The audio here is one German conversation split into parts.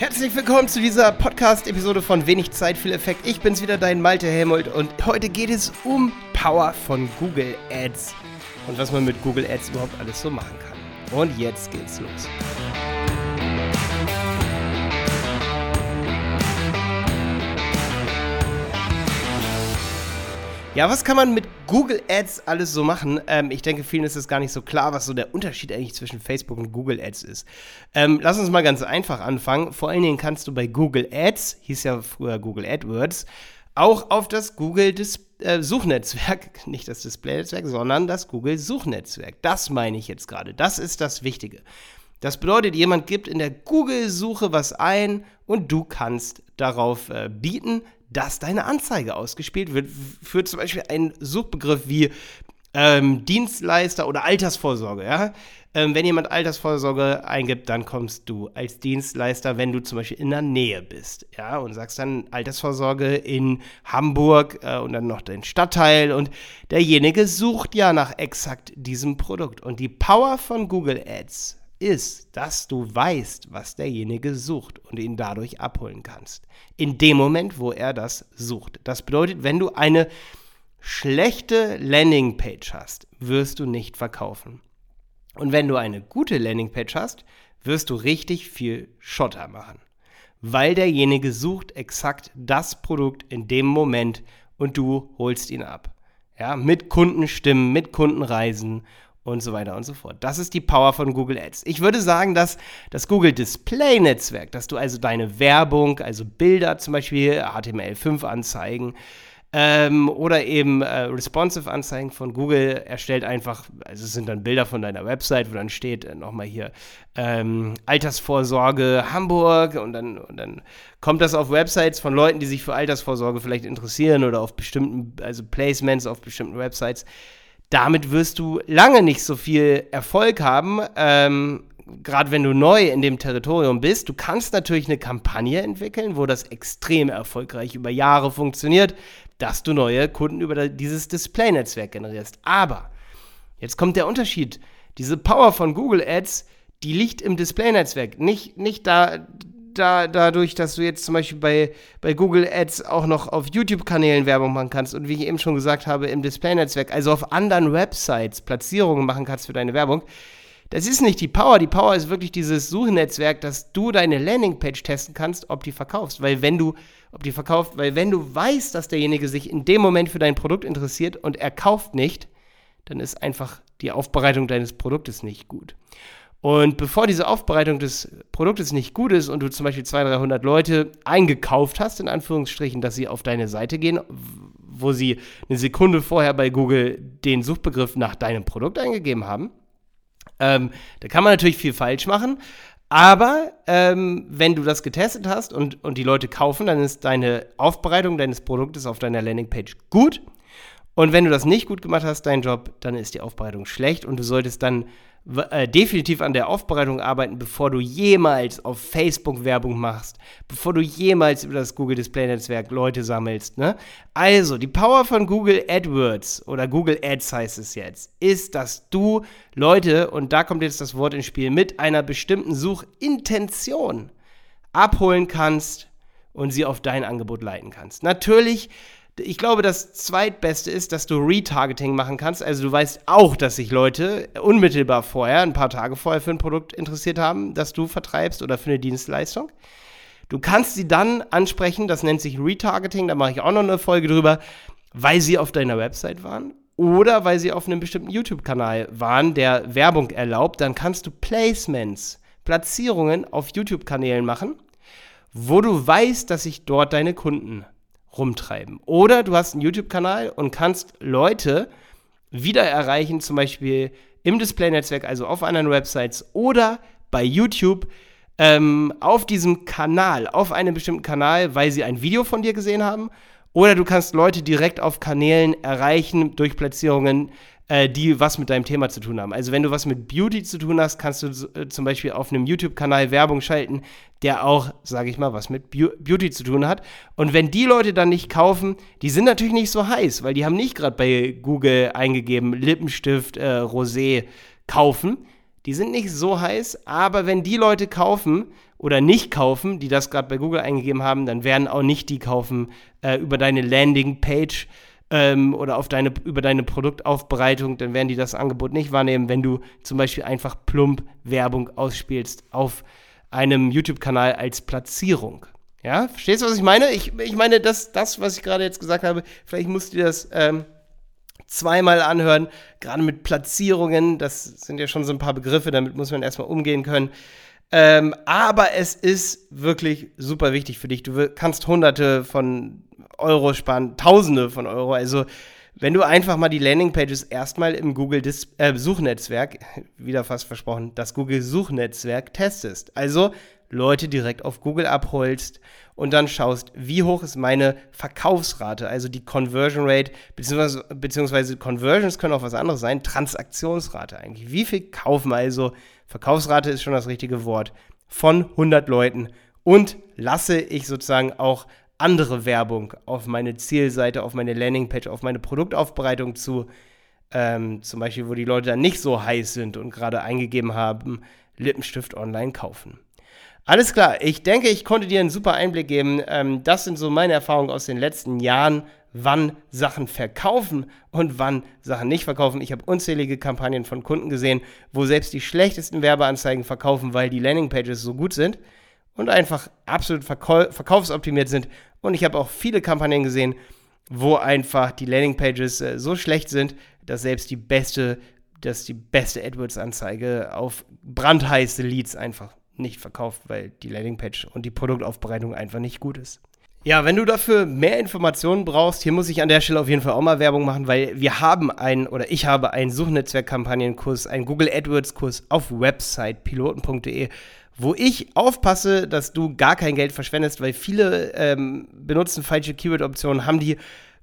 Herzlich willkommen zu dieser Podcast-Episode von Wenig Zeit, viel Effekt. Ich bin's wieder, dein Malte Helmold und heute geht es um Power von Google Ads und was man mit Google Ads überhaupt alles so machen kann. Und jetzt geht's los. Ja, was kann man mit Google Ads alles so machen? Ähm, ich denke, vielen ist es gar nicht so klar, was so der Unterschied eigentlich zwischen Facebook und Google Ads ist. Ähm, lass uns mal ganz einfach anfangen. Vor allen Dingen kannst du bei Google Ads, hieß ja früher Google AdWords, auch auf das Google Dis äh, Suchnetzwerk, nicht das Display-Netzwerk, sondern das Google Suchnetzwerk. Das meine ich jetzt gerade. Das ist das Wichtige. Das bedeutet, jemand gibt in der Google-Suche was ein und du kannst darauf äh, bieten, dass deine Anzeige ausgespielt wird für zum Beispiel einen Suchbegriff wie ähm, Dienstleister oder Altersvorsorge. Ja? Ähm, wenn jemand Altersvorsorge eingibt, dann kommst du als Dienstleister, wenn du zum Beispiel in der Nähe bist, ja, und sagst dann Altersvorsorge in Hamburg äh, und dann noch den Stadtteil und derjenige sucht ja nach exakt diesem Produkt. Und die Power von Google Ads ist, dass du weißt, was derjenige sucht und ihn dadurch abholen kannst. In dem Moment, wo er das sucht. Das bedeutet, wenn du eine schlechte Landingpage hast, wirst du nicht verkaufen. Und wenn du eine gute Landingpage hast, wirst du richtig viel Schotter machen. Weil derjenige sucht exakt das Produkt in dem Moment und du holst ihn ab. Ja, mit Kundenstimmen, mit Kundenreisen und so weiter und so fort. Das ist die Power von Google Ads. Ich würde sagen, dass das Google Display Netzwerk, dass du also deine Werbung, also Bilder zum Beispiel, HTML5 Anzeigen ähm, oder eben äh, responsive Anzeigen von Google erstellt einfach, also es sind dann Bilder von deiner Website, wo dann steht äh, nochmal hier ähm, Altersvorsorge Hamburg und dann, und dann kommt das auf Websites von Leuten, die sich für Altersvorsorge vielleicht interessieren oder auf bestimmten, also Placements auf bestimmten Websites damit wirst du lange nicht so viel Erfolg haben, ähm, gerade wenn du neu in dem Territorium bist. Du kannst natürlich eine Kampagne entwickeln, wo das extrem erfolgreich über Jahre funktioniert, dass du neue Kunden über dieses Display-Netzwerk generierst. Aber jetzt kommt der Unterschied. Diese Power von Google Ads, die liegt im Display-Netzwerk, nicht, nicht da da, dadurch, dass du jetzt zum Beispiel bei, bei Google Ads auch noch auf YouTube-Kanälen Werbung machen kannst und wie ich eben schon gesagt habe, im Display-Netzwerk, also auf anderen Websites Platzierungen machen kannst für deine Werbung. Das ist nicht die Power. Die Power ist wirklich dieses Suchnetzwerk, dass du deine Landingpage testen kannst, ob die verkaufst. Weil wenn du, ob die verkauft, weil wenn du weißt, dass derjenige sich in dem Moment für dein Produkt interessiert und er kauft nicht, dann ist einfach die Aufbereitung deines Produktes nicht gut. Und bevor diese Aufbereitung des Produktes nicht gut ist und du zum Beispiel 200, 300 Leute eingekauft hast, in Anführungsstrichen, dass sie auf deine Seite gehen, wo sie eine Sekunde vorher bei Google den Suchbegriff nach deinem Produkt eingegeben haben, ähm, da kann man natürlich viel falsch machen. Aber ähm, wenn du das getestet hast und, und die Leute kaufen, dann ist deine Aufbereitung deines Produktes auf deiner Landingpage gut. Und wenn du das nicht gut gemacht hast, dein Job, dann ist die Aufbereitung schlecht und du solltest dann äh, definitiv an der Aufbereitung arbeiten, bevor du jemals auf Facebook Werbung machst, bevor du jemals über das Google Display Netzwerk Leute sammelst. Ne? Also, die Power von Google AdWords oder Google Ads heißt es jetzt, ist, dass du Leute, und da kommt jetzt das Wort ins Spiel, mit einer bestimmten Suchintention abholen kannst und sie auf dein Angebot leiten kannst. Natürlich ich glaube, das zweitbeste ist, dass du Retargeting machen kannst. Also du weißt auch, dass sich Leute unmittelbar vorher, ein paar Tage vorher für ein Produkt interessiert haben, das du vertreibst oder für eine Dienstleistung. Du kannst sie dann ansprechen, das nennt sich Retargeting, da mache ich auch noch eine Folge drüber, weil sie auf deiner Website waren oder weil sie auf einem bestimmten YouTube-Kanal waren, der Werbung erlaubt. Dann kannst du Placements, Platzierungen auf YouTube-Kanälen machen, wo du weißt, dass sich dort deine Kunden rumtreiben. Oder du hast einen YouTube-Kanal und kannst Leute wieder erreichen, zum Beispiel im Display-Netzwerk, also auf anderen Websites oder bei YouTube ähm, auf diesem Kanal, auf einem bestimmten Kanal, weil sie ein Video von dir gesehen haben. Oder du kannst Leute direkt auf Kanälen erreichen durch Platzierungen, äh, die was mit deinem Thema zu tun haben. Also wenn du was mit Beauty zu tun hast, kannst du äh, zum Beispiel auf einem YouTube-Kanal Werbung schalten, der auch, sage ich mal, was mit Beauty zu tun hat. Und wenn die Leute dann nicht kaufen, die sind natürlich nicht so heiß, weil die haben nicht gerade bei Google eingegeben Lippenstift äh, Rosé kaufen. Die sind nicht so heiß, aber wenn die Leute kaufen oder nicht kaufen, die das gerade bei Google eingegeben haben, dann werden auch nicht die kaufen äh, über deine Landingpage ähm, oder auf deine, über deine Produktaufbereitung, dann werden die das Angebot nicht wahrnehmen, wenn du zum Beispiel einfach plump Werbung ausspielst auf einem YouTube-Kanal als Platzierung. Ja, verstehst du, was ich meine? Ich, ich meine, das, das, was ich gerade jetzt gesagt habe, vielleicht musst du dir das ähm, zweimal anhören, gerade mit Platzierungen, das sind ja schon so ein paar Begriffe, damit muss man erstmal umgehen können. Ähm, aber es ist wirklich super wichtig für dich. Du kannst hunderte von Euro sparen, tausende von Euro. Also, wenn du einfach mal die Landingpages erstmal im Google Dis äh, Suchnetzwerk, wieder fast versprochen, das Google Suchnetzwerk testest. Also Leute direkt auf Google abholst und dann schaust, wie hoch ist meine Verkaufsrate, also die Conversion Rate, beziehungsweise, beziehungsweise Conversions können auch was anderes sein, Transaktionsrate eigentlich. Wie viel kaufen also, Verkaufsrate ist schon das richtige Wort, von 100 Leuten und lasse ich sozusagen auch andere Werbung auf meine Zielseite, auf meine Landingpage, auf meine Produktaufbereitung zu, ähm, zum Beispiel, wo die Leute dann nicht so heiß sind und gerade eingegeben haben, Lippenstift online kaufen. Alles klar, ich denke, ich konnte dir einen super Einblick geben. Ähm, das sind so meine Erfahrungen aus den letzten Jahren, wann Sachen verkaufen und wann Sachen nicht verkaufen. Ich habe unzählige Kampagnen von Kunden gesehen, wo selbst die schlechtesten Werbeanzeigen verkaufen, weil die Landingpages so gut sind und einfach absolut verkau verkaufsoptimiert sind. Und ich habe auch viele Kampagnen gesehen, wo einfach die Landingpages äh, so schlecht sind, dass selbst die beste, dass die beste AdWords-Anzeige auf brandheiße Leads einfach nicht verkauft, weil die Landingpage und die Produktaufbereitung einfach nicht gut ist. Ja, wenn du dafür mehr Informationen brauchst, hier muss ich an der Stelle auf jeden Fall auch mal Werbung machen, weil wir haben einen oder ich habe einen Suchnetzwerkkampagnenkurs, einen Google AdWords Kurs auf Website piloten.de, wo ich aufpasse, dass du gar kein Geld verschwendest, weil viele ähm, benutzen falsche Keyword-Optionen, haben die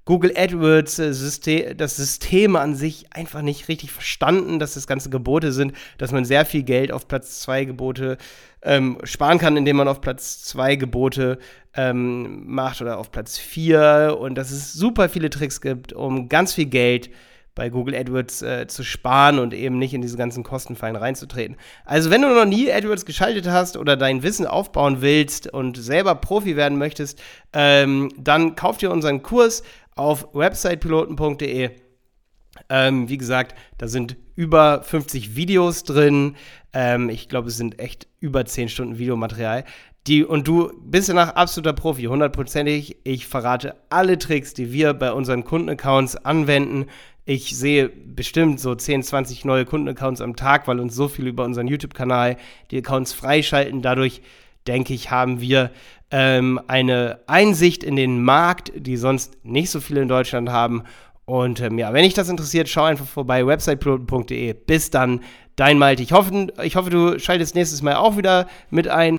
Google AdWords, äh, das System an sich einfach nicht richtig verstanden, dass das ganze Gebote sind, dass man sehr viel Geld auf Platz 2 Gebote ähm, sparen kann, indem man auf Platz 2 Gebote ähm, macht oder auf Platz 4 und dass es super viele Tricks gibt, um ganz viel Geld bei Google AdWords äh, zu sparen und eben nicht in diese ganzen Kostenfallen reinzutreten. Also wenn du noch nie AdWords geschaltet hast oder dein Wissen aufbauen willst und selber Profi werden möchtest, ähm, dann kauf dir unseren Kurs auf websitepiloten.de. Ähm, wie gesagt, da sind über 50 Videos drin. Ähm, ich glaube, es sind echt über 10 Stunden Videomaterial. Die, und du bist danach absoluter Profi, hundertprozentig. Ich verrate alle Tricks, die wir bei unseren Kundenaccounts anwenden. Ich sehe bestimmt so 10, 20 neue Kundenaccounts am Tag, weil uns so viel über unseren YouTube-Kanal die Accounts freischalten. Dadurch, denke ich, haben wir ähm, eine Einsicht in den Markt, die sonst nicht so viele in Deutschland haben. Und ähm, ja, wenn dich das interessiert, schau einfach vorbei, websitepiloten.de. Bis dann, dein Malte. Ich hoffe, ich hoffe, du schaltest nächstes Mal auch wieder mit ein.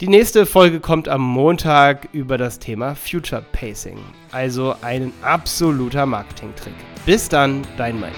Die nächste Folge kommt am Montag über das Thema Future Pacing. Also ein absoluter Marketing-Trick. Bis dann, dein Malte.